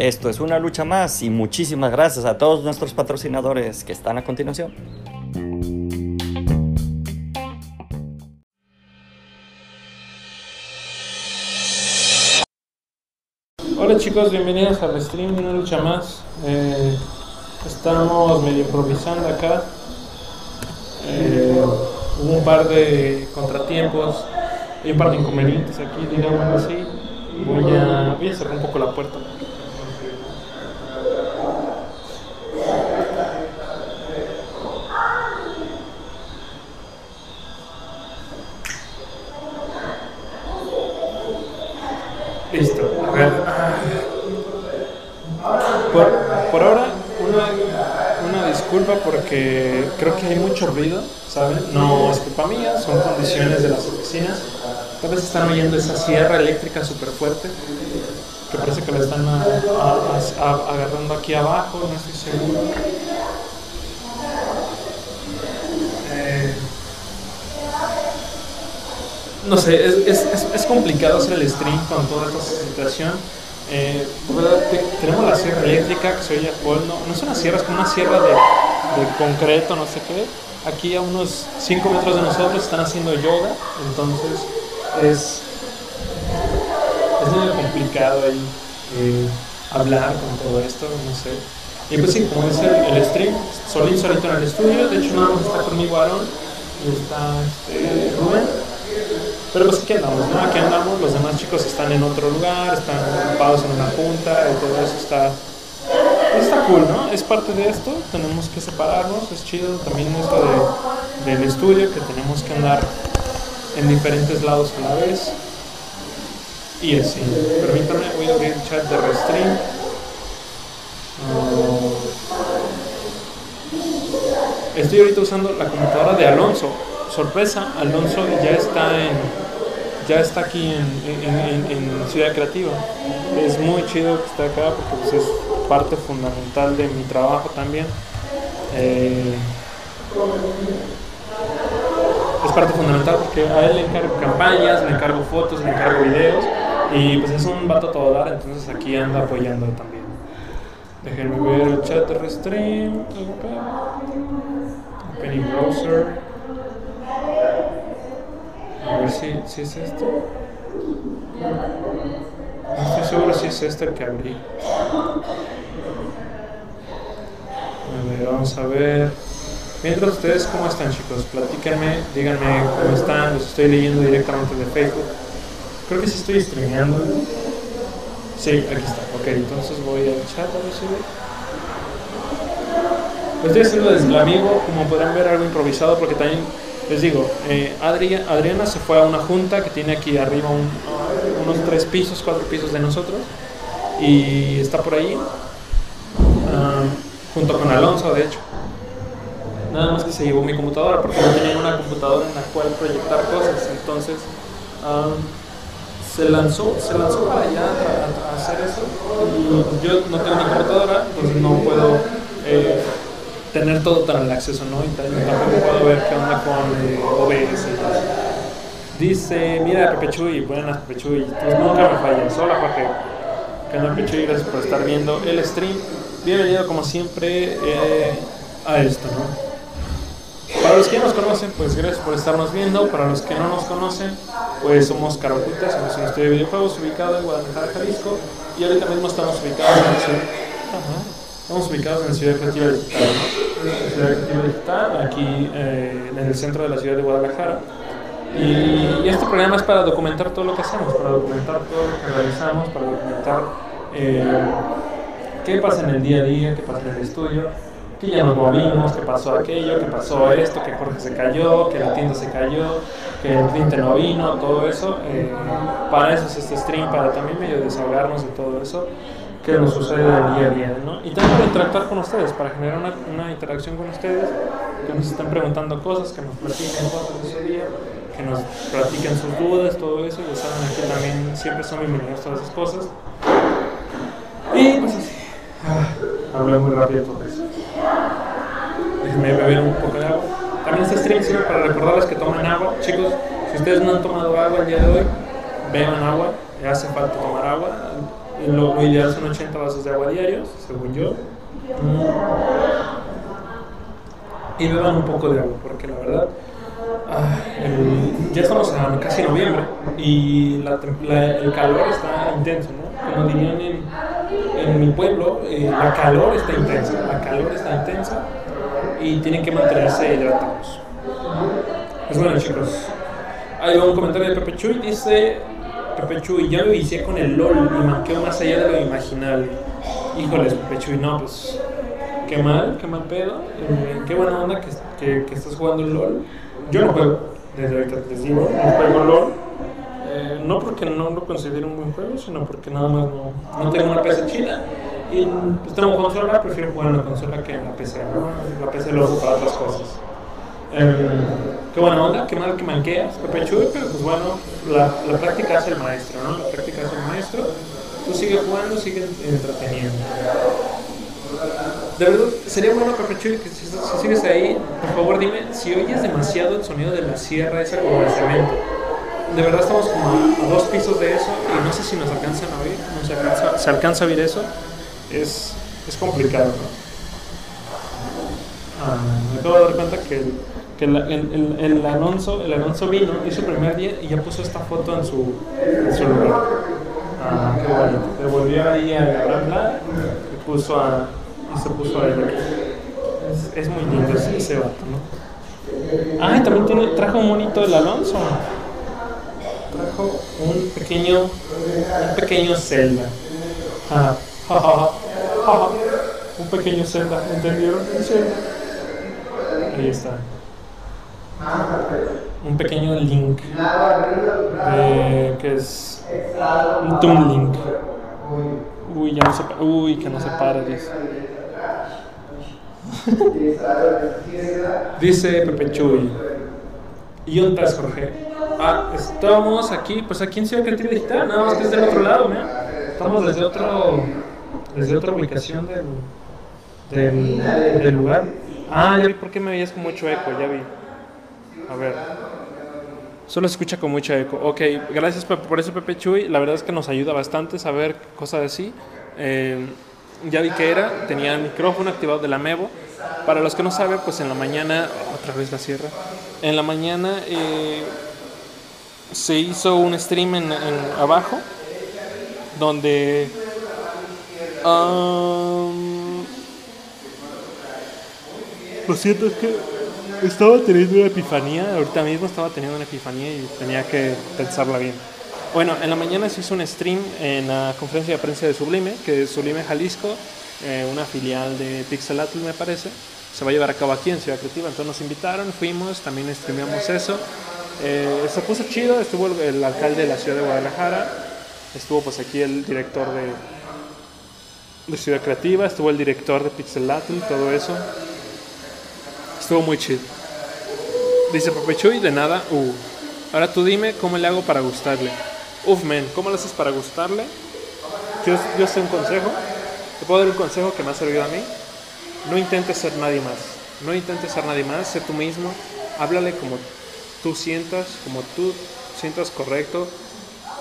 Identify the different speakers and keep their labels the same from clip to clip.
Speaker 1: Esto es una lucha más y muchísimas gracias a todos nuestros patrocinadores que están a continuación.
Speaker 2: Hola chicos, bienvenidos al stream de una lucha más. Eh, estamos medio improvisando acá. Eh, hubo un par de contratiempos y un par de inconvenientes aquí, digamos así. Voy a, voy a cerrar un poco la puerta. Listo. A ver. Por, por ahora, una, una porque creo que hay mucho ruido, ¿saben? No es culpa mía, son condiciones de las oficinas. Tal vez están oyendo esa sierra eléctrica súper fuerte, que parece que la están agarrando aquí abajo, no estoy seguro. Eh, no sé, es, complicado hacer el stream con toda esta situación. Eh, tenemos la sierra eléctrica que se oye a Paul, no, no es una sierra, es como una sierra de, de concreto, no sé qué. Aquí a unos 5 metros de nosotros están haciendo yoga, entonces es, es medio complicado ahí eh, hablar con todo esto, no sé. Y pues sí, como el, el stream, solín solito en el estudio, de hecho nada más está conmigo Aaron y está este, Rubén. Pero pues aquí andamos, ¿no? Aquí andamos, los demás chicos están en otro lugar, están ocupados en una junta y todo eso está... está cool, ¿no? Es parte de esto, tenemos que separarnos, es chido también esto de, del estudio, que tenemos que andar en diferentes lados a la vez. Y así, permítame, voy a abrir el chat de Restream. Ah, estoy ahorita usando la computadora de Alonso. Sorpresa, Alonso ya está en ya está aquí en, en- en- Ciudad Creativa. Es muy chido que esté acá porque pues, es parte fundamental de mi trabajo también. Eh, es parte fundamental porque a él le encargo campañas, le encargo fotos, le encargo videos y pues es un vato todo dar, entonces aquí anda apoyando también. Déjenme ver el chat de Restream. Opening browser. A ver si, si es esto. No estoy seguro si es este el que abrí. Vamos a ver. Mientras ustedes, ¿cómo están chicos? Platíquenme, díganme cómo están. Los estoy leyendo directamente de Facebook. Creo que sí estoy streameando. Sí, aquí está. Ok, entonces voy al chat a ver si. Lo estoy haciendo desde el amigo, como podrán ver, algo improvisado porque también les digo, eh, Adri- Adriana se fue a una junta que tiene aquí arriba un- unos tres pisos, cuatro pisos de nosotros y está por ahí ah, junto con Alonso, de hecho. Nada más que se llevó mi computadora porque no tenían una computadora en la cual proyectar cosas, entonces ah, se lanzó, se lanzó para allá a, a hacer eso y yo no tengo mi computadora, entonces no puedo eh, tener todo tan al acceso, ¿no? Y tampoco puedo ver qué onda con eh, OBS. y. Dice, mira Pepe Chuy, buenas Pepe Chuy, pues nunca me fallas. Hola Jorge, ¿qué onda Pepe Chuy? Gracias por estar viendo el stream. Bienvenido como siempre eh, a esto, ¿no? Para los que nos conocen, pues gracias por estarnos viendo. Para los que no nos conocen, pues somos Caraputa, somos un estudio de videojuegos ubicado en Guadalajara, Jalisco. Y ahorita mismo estamos ubicados en la ciudad. Ajá. Estamos ubicados en Ciudad Creativa Digital, ¿no? Ciudad Creativa Digital, aquí eh, en el centro de la ciudad de Guadalajara. Y, y este programa es para documentar todo lo que hacemos, para documentar todo lo que realizamos, para documentar eh, qué pasa en el día a día, qué pasa en el estudio, que ya nos movimos, que pasó aquello, que pasó esto, que Jorge se cayó, que la tienda se cayó, que el cliente no vino, todo eso. eh, para eso es este stream, para también medio desahogarnos de todo eso que nos sucede del día a día, ¿no? Y también para interactuar con ustedes, para generar una, una interacción con ustedes, que nos estén preguntando cosas, que nos platiquen cosas de su día, que nos platiquen sus dudas, todo eso, ya saben, aquí también siempre son bienvenidos todas esas cosas. Y pues así, ah, hablé muy rápido eso. Déjenme beber un poco de agua. También este stream sirve para recordarles que tomen agua. Chicos, si ustedes no han tomado agua el día de hoy, beban agua. Le hace falta tomar agua. Lo, lo ideal son 80 vasos de agua diarios, según yo. Y beban un poco de agua, porque la verdad, ah, el- ya estamos a casi noviembre y la la- el calor está intenso, ¿no? Como dirían en, en mi pueblo, eh, la calor está intensa, la calor está intensa y tienen que mantenerse hidratados. Pues bueno, chicos, hay un comentario de Pepe Chuy, dice Pepe Chuy, ya me vicié con el LOL y manqueo más allá de lo imaginable. Híjoles, Pepe Chuy, no, pues qué mal, qué mal pedo, eh, qué buena onda que, que, que estás jugando el LOL. Yo no juego, desde ahorita les digo, no juego LOL. Eh, no porque no lo considero un buen juego, sino porque nada más no, no tengo una PC chida. Y pues tengo consola, prefiero jugar en la consola que en la PC, ¿no? La PC lo uso para otras cosas. Eh, qué buena onda, qué mal que manqueas, Pepe Chuy, pero pues bueno, la, la práctica hace el maestro, ¿no? La práctica hace el maestro. Tú sigue jugando, sigue entreteniendo. De verdad, sería bueno, Pepe Chuy, que si, si sigues ahí, por favor dime si oyes demasiado el sonido de la sierra esa como de cemento. De verdad estamos como a, dos pisos de eso y no sé si nos alcanzan a oír, no se alcanza, se alcanza a oír eso. Es, es complicado, ¿no? Ah, me acabo de dar cuenta que, el, el, Alonso, el Alonso vino, hizo su primer día y ya puso esta foto en su, en su lugar. Ah, qué bonito. Devolvió ahí a Lara y, puso a, y se puso a él. Es, muy lindo ese, ese vato, ¿no? Ah, y también tiene, trajo un monito el Alonso. Trajo un pequeño, un pequeño Zelda. Ah. Un pequeño Zelda, ¿entendieron? Ahí está. Un pequeño Link. Que es un Toon Link. Uy, ya no se Uy, que no se para, dice. Dice Pepe Chuy. ¿Y dónde estás, Jorge? Ah, estamos aquí, pues aquí en Ciudad Creativa Digital, nada más que es del otro lado, ¿no? Estamos desde otro, desde otra ubicación del, del, lugar. Ah, ya vi por qué me veías con mucho eco, ya vi. A ver. Solo se escucha con mucho eco. Ok, gracias por eso Pepe Chuy. La verdad es que nos ayuda bastante saber cosas así. Eh, ya vi que era, tenía el micrófono activado de la Mevo. Para los que no saben, pues en la mañana, otra vez la sierra, en la mañana eh, se hizo un stream en, en abajo donde um, lo cierto es que estaba teniendo una epifanía, ahorita mismo estaba teniendo una epifanía y tenía que pensarla bien. Bueno, en la mañana se hizo un stream en la conferencia de prensa de Sublime, que es Sublime Jalisco, eh, una filial de Pixelatl me parece. Se va a llevar a cabo aquí en Ciudad Creativa, entonces nos invitaron, fuimos, también streameamos eso. Eh, se puso chido, estuvo el, alcalde de la ciudad de Guadalajara, estuvo pues aquí el director de, de Ciudad Creativa, estuvo el director de Pixelatl, todo eso. Estuvo muy chido. Dice Pepe Chuy, de nada, uh. Ahora tú dime cómo le hago para gustarle. Uf, men, ¿cómo lo haces para gustarle? Yo, yo sé un consejo. Te puedo dar un consejo que me ha servido a mí. No intentes ser nadie más. No intentes ser nadie más. Sé tú mismo. Háblale como tú sientas, como tú sientas correcto.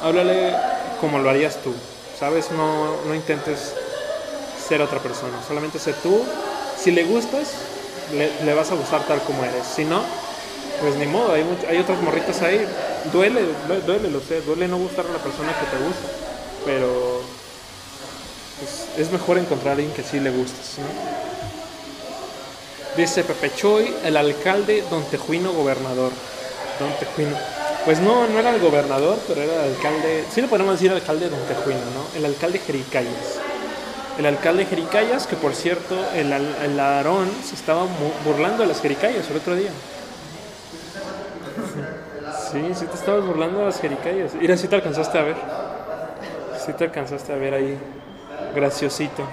Speaker 2: Háblale como lo harías tú. ¿Sabes? No, no intentes ser otra persona. Solamente sé tú. Si le gustas, le, le vas a gustar tal como eres. Si no, pues ni modo, hay, hay otras morritas ahí. Duele, duele, lo sé, duele no gustar a la persona que te gusta, pero pues, es mejor encontrar alguien que sí le gustes. Dice Pepe Choy, el alcalde Don Tejuino gobernador. Don Tejuino. Pues no, no era el gobernador, pero era el alcalde, sí le podemos decir alcalde Don Tejuino, ¿no? El alcalde Jericayas. El alcalde Jericayas, que por cierto, el, el se estaba burlando de las Jericayas el otro día. Sí, sí te estabas burlando de las jericayas. Mira, sí te alcanzaste a ver. Sí te alcanzaste a ver ahí. Graciosito.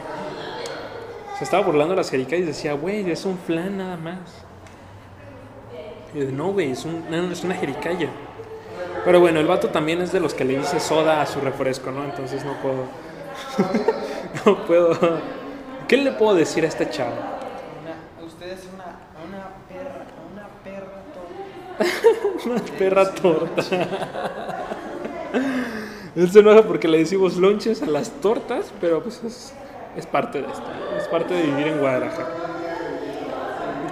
Speaker 2: Se estaba burlando de las jericayas y decía, güey, es un flan nada más. Y yo, no, güey, es, un, es una jericaya. Pero bueno, el vato también es de los que le dice soda a su refresco, ¿no? Entonces no puedo. no puedo. ¿Qué le puedo decir a este chavo?
Speaker 3: Una, usted es una, una perra, una perra tonta.
Speaker 2: Una perra torta. Él se enoja porque le decimos lonches a las tortas, pero pues es, es parte de esto, ¿no? es parte de vivir en Guadalajara.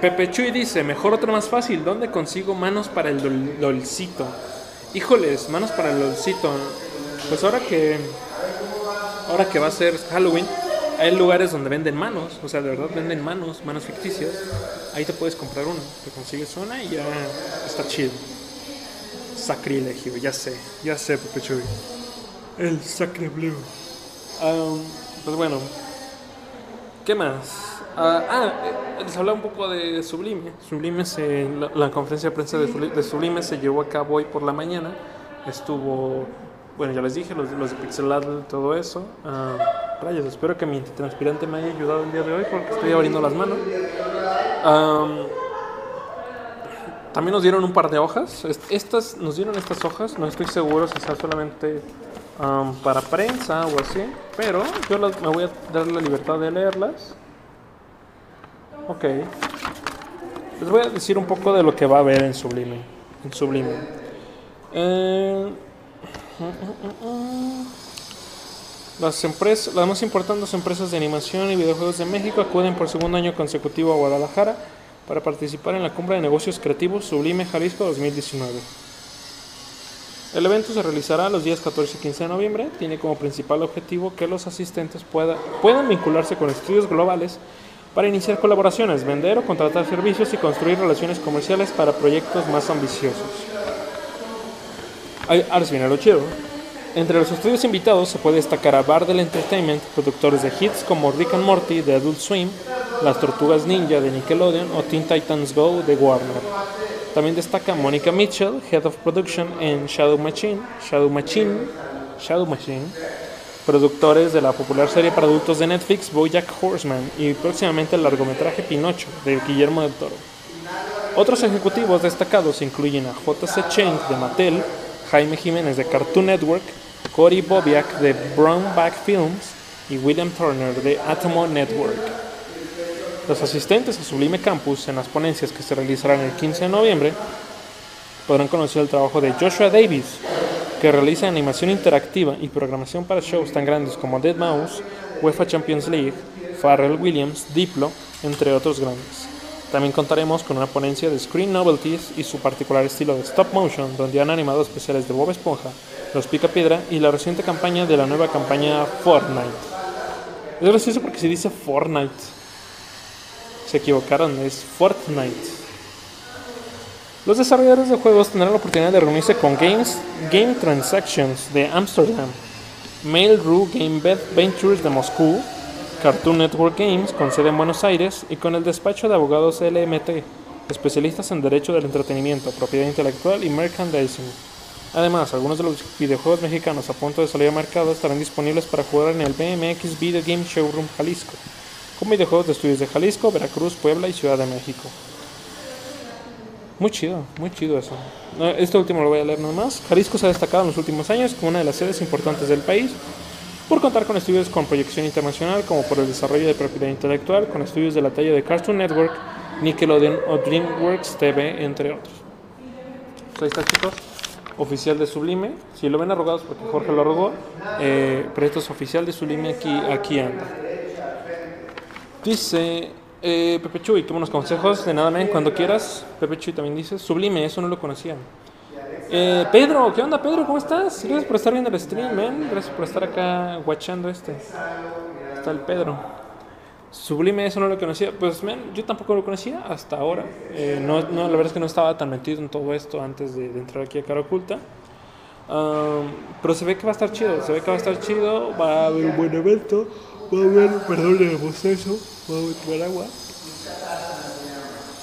Speaker 2: Pepe Chuy dice, mejor otro más fácil, ¿dónde consigo manos para el dol- dolcito? Híjoles, manos para el dolcito. Pues ahora que ahora que va a ser Halloween, hay lugares donde venden manos, o sea, de verdad venden manos, manos ficticias. Ahí te puedes comprar una, te consigues una y ya está chido. Sacrilegio, ya sé, ya sé, Pepe Chuy. El sacre blue. Am, pues bueno, ¿qué más? Ah, ah, eh, les hablaba un poco de Sublime. Sublime, se, la, la conferencia de prensa de, Subli- de Sublime se llevó a cabo hoy por la mañana. Estuvo, bueno, ya les dije, los, los de Pixelad, todo eso. Ah, rayos, espero que mi transpirante me haya ayudado el día de hoy porque estoy abriendo las manos. Am, también nos dieron un par de hojas. Est- Estas, nos dieron estas hojas, no estoy seguro si sea solamente am, para prensa o así, pero yo las- me voy a dar la libertad de leerlas. Ok. Les voy a decir un poco de lo que va a haber en Sublime. En Sublime. Eh, las, empresas, las más importantes empresas de animación y videojuegos de México acuden por segundo año consecutivo a Guadalajara para participar en la Cumbre de Negocios Creativos Sublime Jalisco 2019. El evento se realizará los días 14 y 15 de noviembre. Tiene como principal objetivo que los asistentes pueda- puedan vincularse con estudios globales para iniciar colaboraciones, vender o contratar servicios y construir relaciones comerciales para proyectos más ambiciosos. Ahora viene lo chido. Entre los estudios invitados se puede destacar a Bardell Entertainment, productores de hits como Rick and Morty de Adult Swim, Las Tortugas Ninja de Nickelodeon o Teen Titans Go de Warner. También destaca Monica Mitchell, Head of Production en Shadow Machine, Shadow Machine, Shadow Machine, productores de la popular serie para adultos de Netflix BoJack Horseman y próximamente el largometraje Pinocho de Guillermo del Toro. Otros ejecutivos destacados incluyen a J.C. Cheng de Mattel, Jaime Jiménez de Cartoon Network, Cory Bobiak de Brownback Films y William Turner de Atomo Network. Los asistentes a Sublime Campus en las ponencias que se realizarán el 15 de noviembre podrán conocer el trabajo de Joshua Davis, que realiza animación interactiva y programación para shows tan grandes como Dead Mouse, UEFA Champions League, Pharrell Williams, Diplo, entre otros grandes. También contaremos con una ponencia de Screen Novelties y su particular estilo de stop motion, donde han animado especiales de Bob Esponja, Los Pica Piedra y la reciente campaña de la nueva campaña Fortnite. Es gracioso porque se dice Fortnite. Se equivocaron, es Fortnite. Los desarrolladores de juegos tendrán la oportunidad de reunirse con Games, Game Transactions de Amsterdam, Mail.ru Game Ventures de Moscú, Cartoon Network Games con sede en Buenos Aires y con el despacho de abogados LMT, especialistas en derecho del entretenimiento, propiedad intelectual y merchandising. Además, algunos de los videojuegos mexicanos a punto de salir al mercado estarán disponibles para jugar en el BMX Video Game Showroom Jalisco, con videojuegos de estudios de Jalisco, Veracruz, Puebla y Ciudad de México. Muy chido, muy chido eso. Este último lo voy a leer nada más. Jalisco se ha destacado en los últimos años como una de las sedes importantes del país por contar con estudios con proyección internacional como por el desarrollo de propiedad intelectual, con estudios de la talla de Cartoon Network, Nickelodeon o DreamWorks TV, entre otros. Pues ahí está chicos, oficial de Sublime. Si lo ven arrogados porque Jorge lo arrogó, eh, pero esto es oficial de Sublime, aquí, aquí anda. Dice eh, Pepe Chuy, qué buenos consejos, de nada, men, cuando quieras. Pepe Chuy también dice, Sublime, eso no lo conocían. Eh, Pedro, ¿qué onda Pedro? ¿Cómo estás? Gracias por estar viendo el stream, man. Gracias por estar acá watchando este. Está el Pedro. Sublime, eso no lo conocía. Pues, man, yo tampoco lo conocía hasta ahora. Eh, no, no, la verdad es que no estaba tan metido en todo esto antes de, de entrar aquí a Cara Oculta. Um, pero se ve que va a estar chido, se ve que va a estar chido. Va a haber un buen evento. A perdón, el bostezo. Va a tomar agua.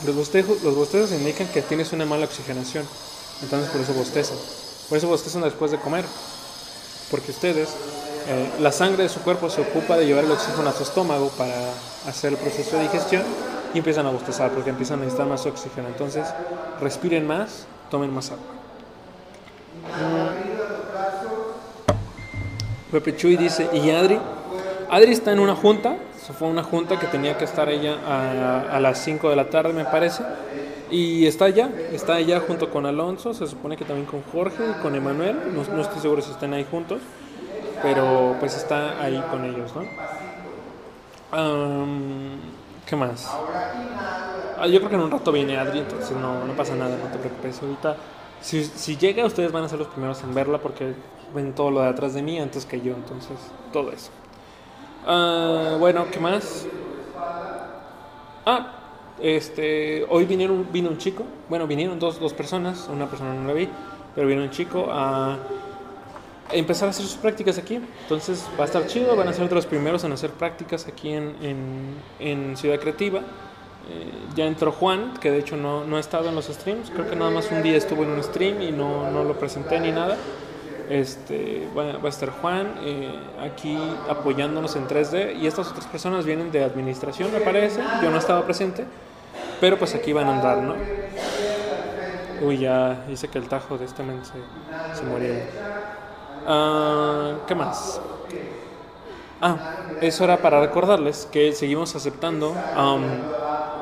Speaker 2: Los bostejos, los bostezos indican que tienes una mala oxigenación. Entonces por eso bostezan. Por eso bostezan después de comer. Porque ustedes, eh, la sangre de su cuerpo se ocupa de llevar el oxígeno a su estómago para hacer el proceso de digestión y empiezan a bostezar porque empiezan a necesitar más oxígeno. Entonces respiren más, tomen más agua. Pepe Chuy dice, ¿y Adri? Adri está en una junta, se fue a una junta que tenía que estar ella a, las 5 de la tarde me parece. Y está allá, está allá junto con Alonso, se supone que también con Jorge y con Emanuel, no, estoy seguro si están ahí juntos, pero pues está ahí con ellos, ¿no? ¿Qué más? Ah, yo creo que en un rato viene Adri, entonces no, no pasa nada, no te preocupes. Ahorita, si, si llega, ustedes van a ser los primeros en verla porque ven todo lo de atrás de mí antes que yo, entonces todo eso. Ah, bueno, ¿qué más? Ah, este, hoy vinieron, vino un chico, bueno, vinieron dos, dos personas, una persona no la vi, pero vino un chico a empezar a hacer sus prácticas aquí. Entonces va a estar chido, van a ser de los primeros en hacer prácticas aquí en, en, en Ciudad Creativa. Eh, ya entró Juan, que de hecho no, no ha estado en los streams, creo que nada más un día estuvo en un stream y no, no lo presenté ni nada. Este, va, va a estar Juan eh, aquí apoyándonos en 3D y estas otras personas vienen de administración, me parece. Yo no estaba presente, pero pues aquí van a andar, ¿no? Uy, ya hice que el tajo de este men se, se. Ah, ¿Qué más? Ah, eso era para recordarles que seguimos aceptando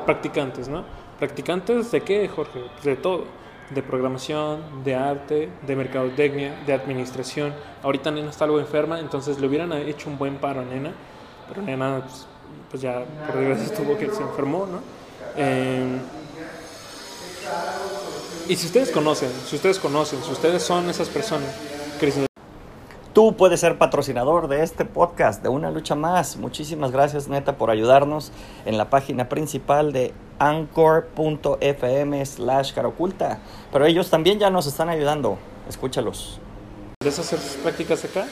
Speaker 2: practicantes, ¿no? ¿Practicantes de qué, Jorge? De todo. De programación, de arte, de mercadotecnia, de administración. Ahorita Nena está algo enferma, entonces le hubieran hecho un buen paro a Nena. Pero Nena, pues, pues ya, por desgracia, tuvo que se enfermó, ¿no? Eh, y si ustedes conocen, si ustedes conocen, si ustedes son esas personas que
Speaker 1: Tú puedes ser patrocinador de este podcast, de Una Lucha Más. Muchísimas gracias, neta, por ayudarnos en la página principal de anchor.fm slash caroculta. Pero ellos también ya nos están ayudando. Escúchalos.
Speaker 2: quieres hacer sus prácticas acá,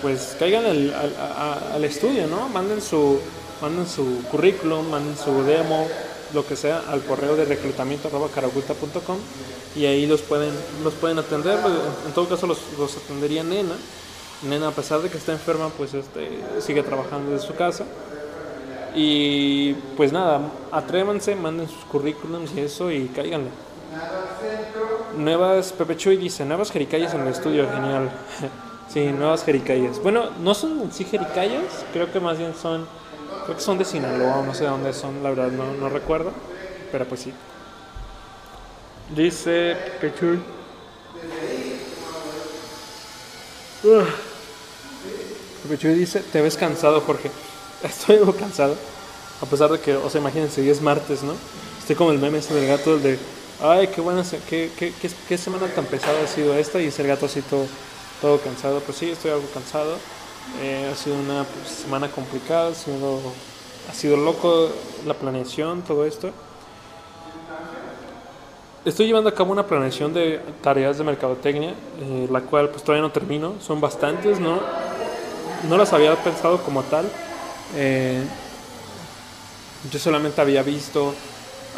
Speaker 2: pues caigan al, al- estudio, ¿no? Manden su, manden su currículum, manden su demo, lo que sea, al correo de reclutamiento arroba y ahí los pueden, los pueden atender. En todo caso, los atendería Nena. Nena, a pesar de que está enferma, pues este, sigue trabajando desde su casa. Y pues nada, atrévanse, manden sus currículums y eso y cáiganle. Nuevas, Pepe Chuy dice, nuevas jericayas en el estudio, genial. sí, nuevas jericayas. Bueno, no son en sí jericayas, creo que más bien son, creo que son de Sinaloa, no sé de dónde son, la verdad no, no recuerdo, pero pues sí. Dice Pepe Chuy. Chuy dice, te ves cansado, Jorge. Estoy algo cansado. A pesar de que, o sea, imagínense, hoy es martes, ¿no? Estoy como el meme ese del gato, el de, ay, qué buena, qué, qué, qué, qué semana tan pesada ha sido esta, y es el gato así todo, todo cansado. Pues sí, estoy algo cansado. Eh, ha sido una pues, semana complicada, ha sido, ha sido loco la planeación, todo esto. Estoy llevando a cabo una planeación de tareas de mercadotecnia, eh, la cual pues todavía no termino. Son bastantes, ¿no? No las había pensado como tal. Eh, yo solamente había visto,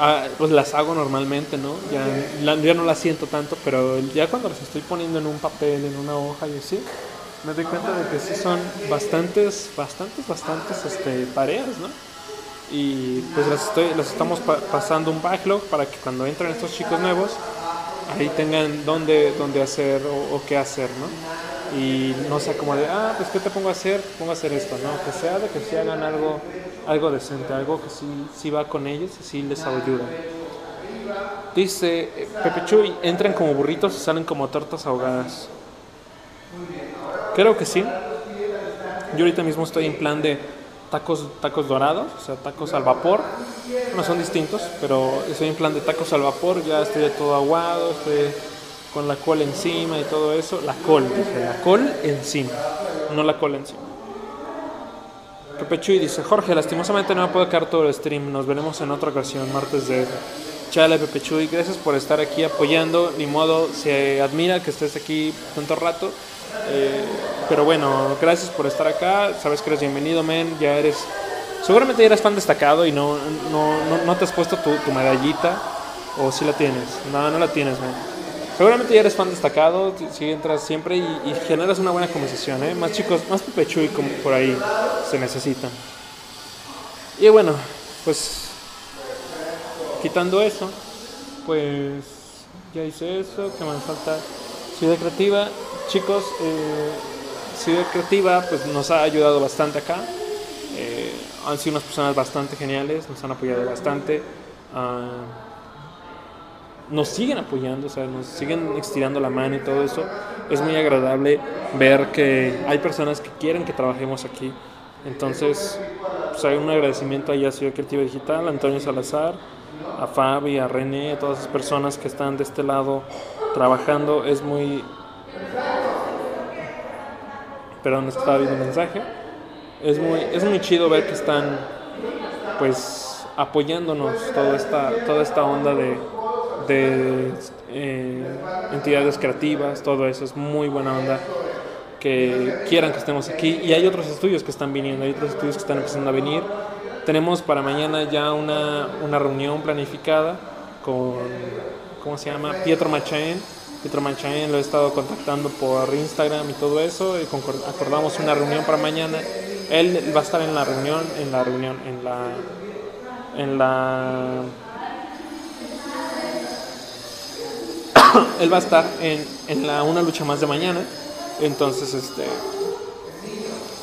Speaker 2: ah, pues las hago normalmente, ¿no? Ya, no las siento tanto, pero ya cuando las estoy poniendo en un papel, en una hoja y así, me doy cuenta de que sí son bastantes, bastantes, bastantes este, tareas, ¿no? Y pues las, estoy, las estamos pa- pasando un backlog para que cuando entren estos chicos nuevos, ahí tengan dónde, dónde hacer o, o qué hacer, ¿no? Y no sea como de, ah, pues ¿qué te pongo a hacer? Pongo a hacer esto, ¿no? Que sea de que sí hagan algo, algo decente, algo que sí, sí va con ellos y sí les ayuda. Dice eh, Pepe Chuy, entran como burritos y salen como tortas ahogadas. Creo que sí. Yo ahorita mismo estoy en plan de tacos, tacos dorados, o sea, tacos al vapor. No son distintos, pero estoy en plan de tacos al vapor. Ya estoy todo aguado, estoy con la col encima y todo eso. La col, dije, la col encima, no la cola encima. Pepe Chuy dice, Jorge, lastimosamente no me puedo quedar todo el stream. Nos veremos en otra ocasión, martes de... Chale, Pepe Chuy, gracias por estar aquí apoyando. Ni modo, se admira que estés aquí tanto rato. Eh, pero bueno, gracias por estar acá. Sabes que eres bienvenido, men. Ya eres. Seguramente ya eres fan destacado y no, no, no, te has puesto tu, tu medallita. O si la tienes. No, no la tienes, men. Seguramente ya eres fan destacado. Si entras siempre y, generas una buena conversación, ¿eh? Más chicos, más Pepechu y como por ahí se necesitan. Y bueno, pues. Quitando eso, pues. Ya hice eso. ¿Qué más falta? Ciudad Creativa, chicos, eh, Ciudad Creativa pues nos ha ayudado bastante acá. Eh, han sido unas personas bastante geniales, nos han apoyado bastante. Ah, nos siguen apoyando, o sea, nos siguen estirando la mano y todo eso. Es muy agradable ver que hay personas que quieren que trabajemos aquí. Entonces, pues hay un agradecimiento ahí a Ciudad Creativa Digital, a Antonio Salazar, a Fabi, a René, a todas las personas que están de este lado trabajando. Es muy... Perdón, estaba viendo un mensaje. Es muy, es muy chido ver que están, pues, apoyándonos toda esta, toda esta onda de, de eh, entidades creativas, todo eso es muy buena onda que quieran que estemos aquí y hay otros estudios que están viniendo, hay otros estudios que están empezando a venir. Tenemos para mañana ya una, una reunión planificada con, ¿cómo se llama? Pietro Machain. Pietro Machain lo he estado contactando por Instagram y todo eso y acordamos una reunión para mañana. Él va a estar en la reunión, en la reunión, en la, en la él va a estar en, en, la una lucha más de mañana. Entonces, este,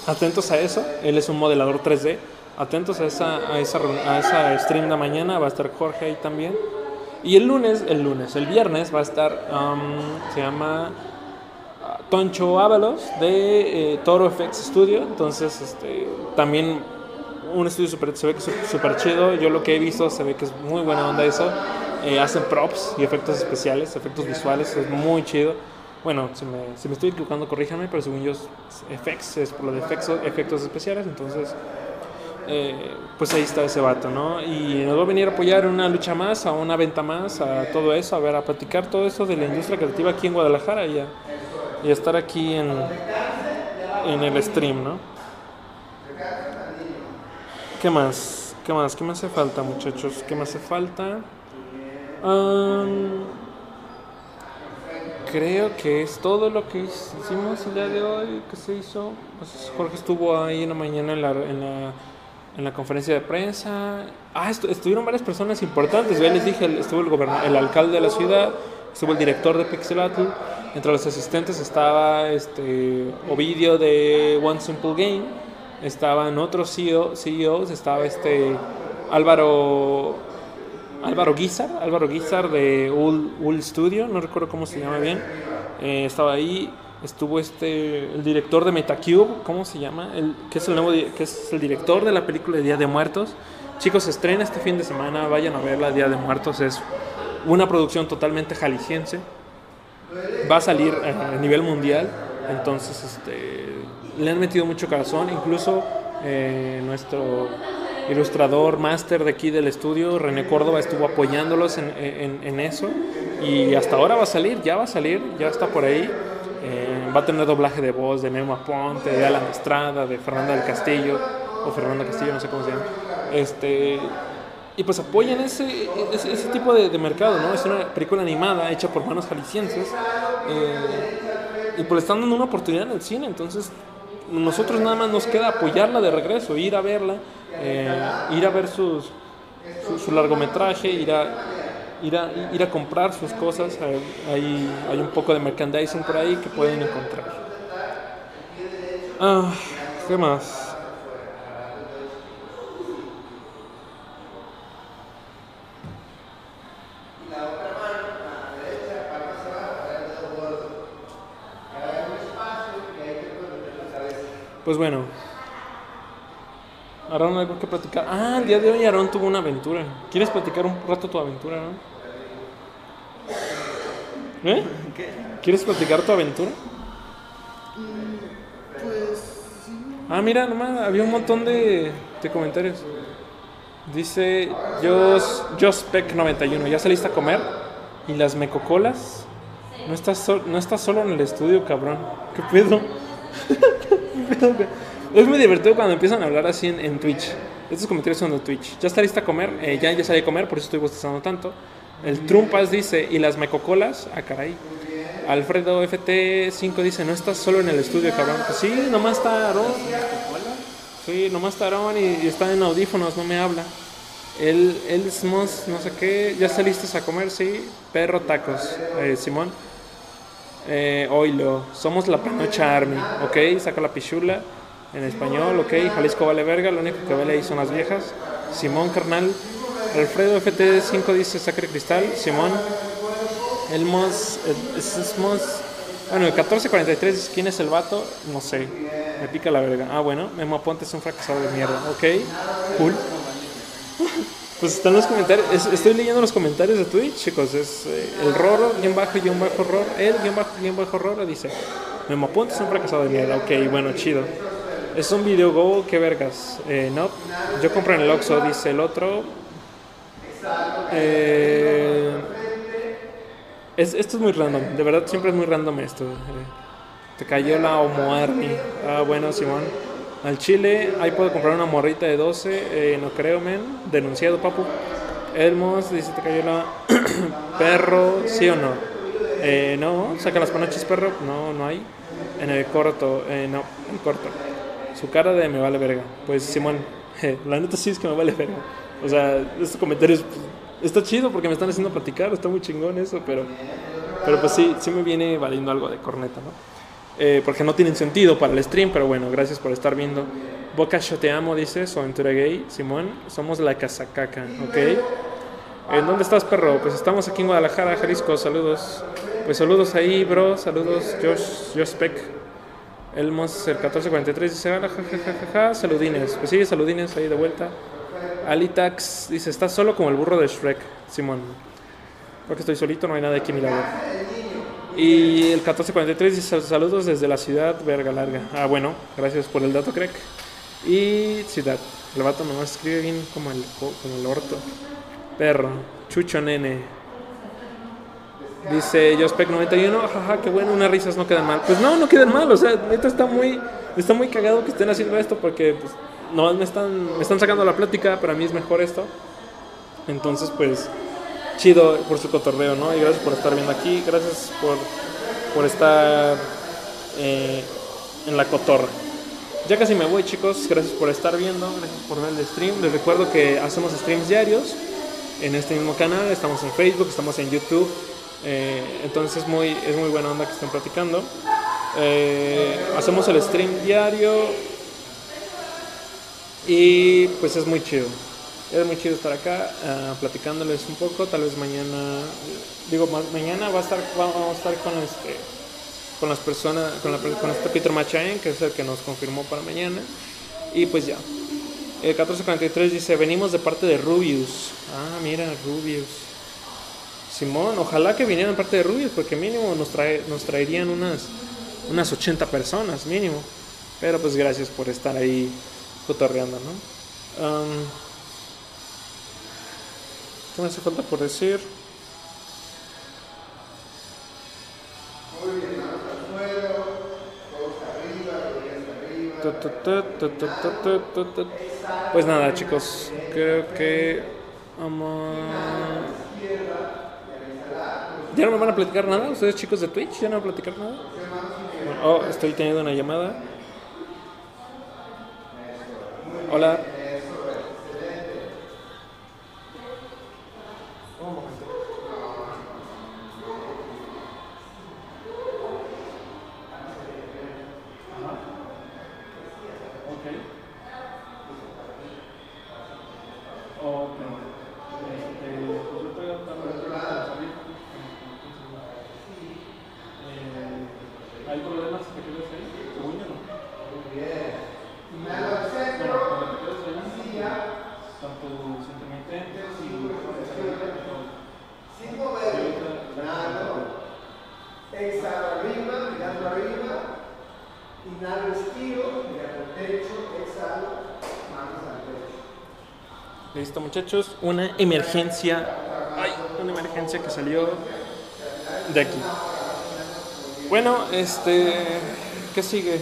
Speaker 2: atentos a eso. Él es un modelador 3D. Atentos a esa, a esa, a esa stream de mañana. Va a estar Jorge ahí también. Y el lunes, el lunes, el viernes va a estar, um, se llama uh, Toncho Ábalos de eh, Toro FX Studio. Entonces, este, también un estudio super, se ve que es súper chido. Yo lo que he visto se ve que es muy buena onda eso. Eh, hacen props y efectos especiales, efectos visuales, es muy chido. Bueno, si me, si me estoy equivocando, corríjame, pero según yo, FX es por lo de efectos, efectos especiales, entonces, eh, pues ahí está ese vato, ¿no? Y nos va a venir a apoyar una lucha más, a una venta más, a todo eso, a ver, a platicar todo eso de la industria creativa aquí en Guadalajara y a, y estar aquí en, en el stream, ¿no? ¿Qué más? ¿Qué más? ¿Qué me hace falta, muchachos? ¿Qué me hace falta? Um, creo que es todo lo que hicimos el día de hoy, que se hizo. Pues Jorge estuvo ahí en la mañana en la, en la, en la conferencia de prensa. Ah, estuvieron varias personas importantes. Ya les dije, estuvo el, el alcalde de la ciudad, estuvo el director de Pixelatl. Entre los asistentes estaba este Ovidio de One Simple Game. Estaban otros CEO, CEOs, estaba este Álvaro Álvaro Guizar, Álvaro Guizar de Ul, Studio, no recuerdo cómo se llama bien, eh, estaba ahí, estuvo este, el director de Metacube, ¿cómo se llama? El, que es el nuevo, que es el director de la película de Día de Muertos. Chicos, estrena este fin de semana, vayan a verla, Día de Muertos es una producción totalmente jalisciense, va a salir a nivel mundial, entonces este, le han metido mucho corazón, incluso eh, nuestro ilustrador máster de aquí del estudio, René Córdoba, estuvo apoyándolos en, eso y hasta ahora va a salir, ya va a salir, ya está por ahí. Eh, va a tener doblaje de voz de Memo Aponte, de Alan Estrada, de Fernanda del Castillo, o Fernanda Castillo, no sé cómo se llama. Este, y pues apoyan ese, ese, tipo de, mercado, ¿no? Es una película animada hecha por manos jaliscienses eh, y pues están dando una oportunidad en el cine, entonces nosotros nada más nos queda apoyarla de regreso, ir a verla eh, ir a ver sus, su, largometraje, ir a, ir, a, ir a comprar sus cosas. Hay, hay un poco de merchandising por ahí que pueden encontrar. Ah, ¿Qué más? Pues bueno, Aaron, algo que platicar. Ah, el día de hoy Aaron tuvo una aventura. ¿Quieres platicar un rato tu aventura, no? ¿Eh? ¿Qué? ¿Quieres platicar tu aventura? Pues Ah, mira, nomás había un montón de, de comentarios. Dice Jospec91, ¿ya saliste a comer? ¿Y las mecocolas? No estás, no estás solo en el estudio, cabrón. ¿Qué pedo? ¿Qué pedo? Es muy divertido cuando empiezan a hablar así en, Twitch. Estos comentarios son de Twitch. ¿Ya está lista a comer? Eh, ya, ya salí a comer, por eso estoy bostezando tanto. El Trumpas dice, ¿y las mecocolas? Ah, caray. Alfredo FT5 dice, no estás solo en el estudio, cabrón. Pues sí, nomás está Aaron. Sí, nomás está Aaron y, está en audífonos, no me habla. El, el Smos, no sé qué, ¿ya saliste a comer? Sí. Perro tacos, eh, Simón. Eh, oilo, somos la panocha army, ok, saca la pichula en español, ok, Jalisco vale verga, lo único que vale ahí son las viejas. Simón Carnal, Alfredo FT5 dice Sacre Cristal. Simón. Elmos. el- es- es Mos- Bueno, el 1443 dice quién es el vato. No sé. Me pica la verga. Ah, bueno. Memo Aponte es un fracasado de mierda. Ok. Cool. Pues están los comentarios. es- estoy leyendo los comentarios de Twitch, chicos. Es eh, el Roro, guion bajo, guion bajo, Roro. El guion bajo, guion bajo, Roro dice: Memo Aponte es un fracasado de mierda. Ok, bueno, chido. Es un video go, qué vergas. Eh, no, yo compro en el Oxxo, dice el otro. Eh, es, esto es muy random, de verdad siempre es muy random esto. eh. te cayó la Homo Army. Ah, bueno, Simón. Al Chile, ahí puedo comprar una morrita de 12. eh, no creo, men. Denunciado, papu. Elmos dice: Te cayó la. perro, ¿sí o no? Eh, no, saca las panoches, perro. No, no hay. En el corto, eh, no, en corto. Su cara de me vale verga. Pues Simón, la neta sí es que me vale verga. O sea, estos comentarios pues, está chido porque me están haciendo platicar, está muy chingón eso, pero, pero pues sí, sí me viene valiendo algo de corneta, ¿no? Eh, porque no tienen sentido para el stream, pero bueno, gracias por estar viendo. Boca yo te amo, dice, gay, Simón, somos la casacaca, ¿ok? ¿En dónde estás, perro? Pues estamos aquí en Guadalajara, Jalisco, saludos. Pues saludos ahí, bro, saludos, Josh, Josh Peck. Elmos, el 1443, dice, "Hola, ja, ja, ja, ja, ja", saludines. Pues sí, saludines ahí de vuelta. Alitax dice, estás solo como el burro de Shrek, Simón. Porque estoy solito, no hay nada aquí a mi lado. Y el 1443 dice, saludos desde la ciudad, verga larga. Ah, bueno, gracias por el dato, Craig. Y ciudad. El vato nomás escribe bien como el, como el orto. Perro, chucho nene. Dice Jospec91, jaja, qué bueno, unas risas no quedan mal. Pues no, no quedan mal, o sea, neta está muy, está muy cagado que estén haciendo esto porque pues, nomás me están, me están sacando la plática, para mí es mejor esto. Entonces, pues, chido por su cotorreo, ¿no? Y gracias por estar viendo aquí, gracias por, por estar eh, en la cotorra. Ya casi me voy, chicos, gracias por estar viendo, gracias por ver el stream. Les recuerdo que hacemos streams diarios en este mismo canal, estamos en Facebook, estamos en YouTube. Eh, entonces es muy, es muy buena onda que estén platicando. Eh, hacemos el stream diario y pues es muy chido. Es muy chido estar acá ah, platicándoles un poco. Tal vez mañana, digo, ma- mañana va a estar, vamos a estar con este, con las personas, con, la, con este Peter Machain, que es el que nos confirmó para mañana. Y pues ya. El 1443 dice, venimos de parte de Rubius. Ah, mira, Rubius. Simón, ojalá que vinieran parte de Rubius, porque mínimo nos, trae, nos traerían unas, unas 80 personas, mínimo. Pero pues gracias por estar ahí cotorreando, ¿no? ¿Qué me hace falta por decir? Pues nada, chicos, creo que vamos. ¿Ya no me van a platicar nada? ¿Ustedes chicos de Twitch? ¿Ya no van a platicar nada? Bueno, Oh, estoy teniendo una llamada. Hola. Un momento. Ajá. Ok. Ok. Este, pues yo estoy tratando de salir. Eh, ¿Hay problemas que te quedes ahí? Según yo no. Bueno, cuando te quedes ahí, tanto tus intermitentes y
Speaker 4: Exhalo arriba, mirando arriba. Inhalo, estiro, mirando el techo. Exhalo, manos al pecho.
Speaker 2: Listo, muchachos. Una emergencia. Una emergencia que salió de aquí. Bueno, este. ¿Qué sigue?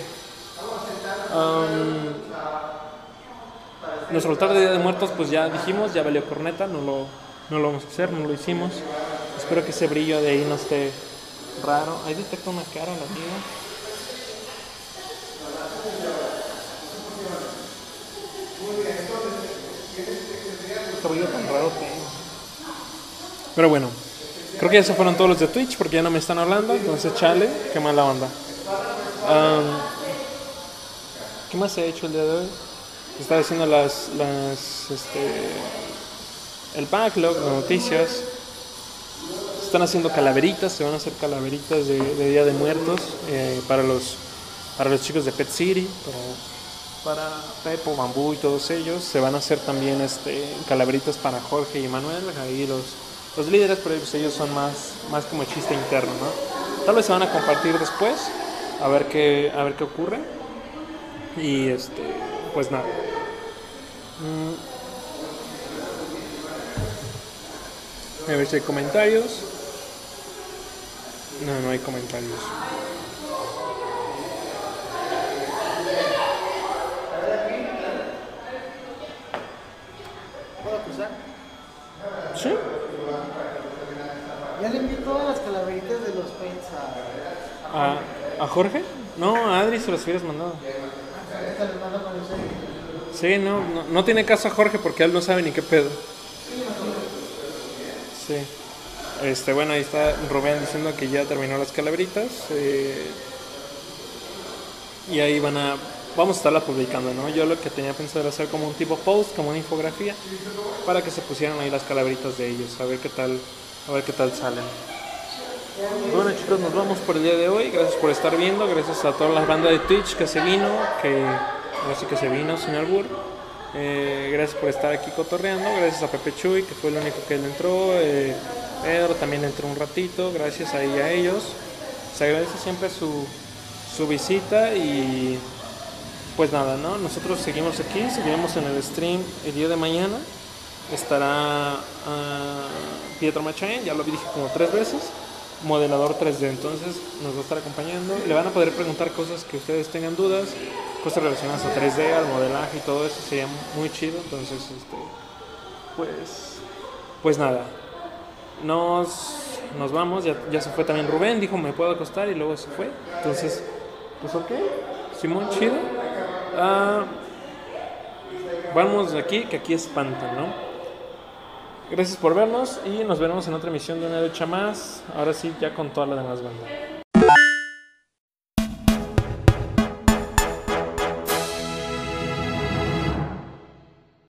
Speaker 2: Am, nuestro altar de Día de Muertos, pues ya dijimos, ya valió corneta, no lo, no lo vamos a hacer, no lo hicimos. Espero que ese brillo de ahí no esté raro. Ahí detecta una cara, la amiga. Brillo tan raro tengo. Pero bueno, creo que se fueron todos los de Twitch porque ya no me están hablando, entonces chale, qué mala onda. Am, ¿Qué más he hecho el día de hoy? Estaba haciendo las, las, este, el backlog, las noticias. Están haciendo calaveritas, se van a hacer calaveritas de, de Día de Muertos eh, para, los, para los chicos de Pet City, para, para Pepo, Bambú y todos ellos. Se van a hacer también este, calaveritas para Jorge y Manuel, ahí los, los líderes, pero pues ellos son más, más como chiste interno, ¿no? Tal vez se van a compartir después, a ver qué, a ver qué ocurre. Y este, pues nada. Mm. A ver si hay comentarios. No, no hay comentarios.
Speaker 3: A...
Speaker 2: ¿A, Jorge? No, a Adri se los hubieras mandado. Sí, no, no, no tiene caso a Jorge porque él no sabe ni qué pedo. Sí. Este, bueno, ahí está Rubén diciendo que ya terminó las calaveritas. eh, y ahí van a. Vamos a estarla publicando, ¿no? Yo lo que tenía pensado era hacer como un tipo post, como una infografía, para que se pusieran ahí las calaveritas de ellos, a ver qué tal, a ver qué tal salen. Bueno chicos, nos vamos por el día de hoy. Gracias por estar viendo. Gracias a toda la banda de Twitch que se vino, que así que se vino sin albur. Eh, gracias por estar aquí cotorreando. Gracias a Pepe Chuy, que fue el único que entró. Eh, Pedro también entró un ratito. Gracias ahí a ellos. Se agradece siempre su, su visita y pues nada, ¿no? Nosotros seguimos aquí, seguiremos en el stream el día de mañana. Estará ah, Pietro Machain, ya lo dije como tres veces modelador 3D, entonces nos va a estar acompañando. Le van a poder preguntar cosas que ustedes tengan dudas, cosas relacionadas a 3D, al modelaje y todo eso, sería muy chido. Entonces, este, pues, pues nada, nos, nos vamos. Ya, ya se fue también Rubén, dijo me puedo acostar y luego se fue. Entonces, pues ok, Simón, chido. Ah, vamos de aquí, que aquí espantan, ¿no? Gracias por vernos y nos veremos en otra emisión de una lucha más. Ahora sí, ya con toda la demás banda.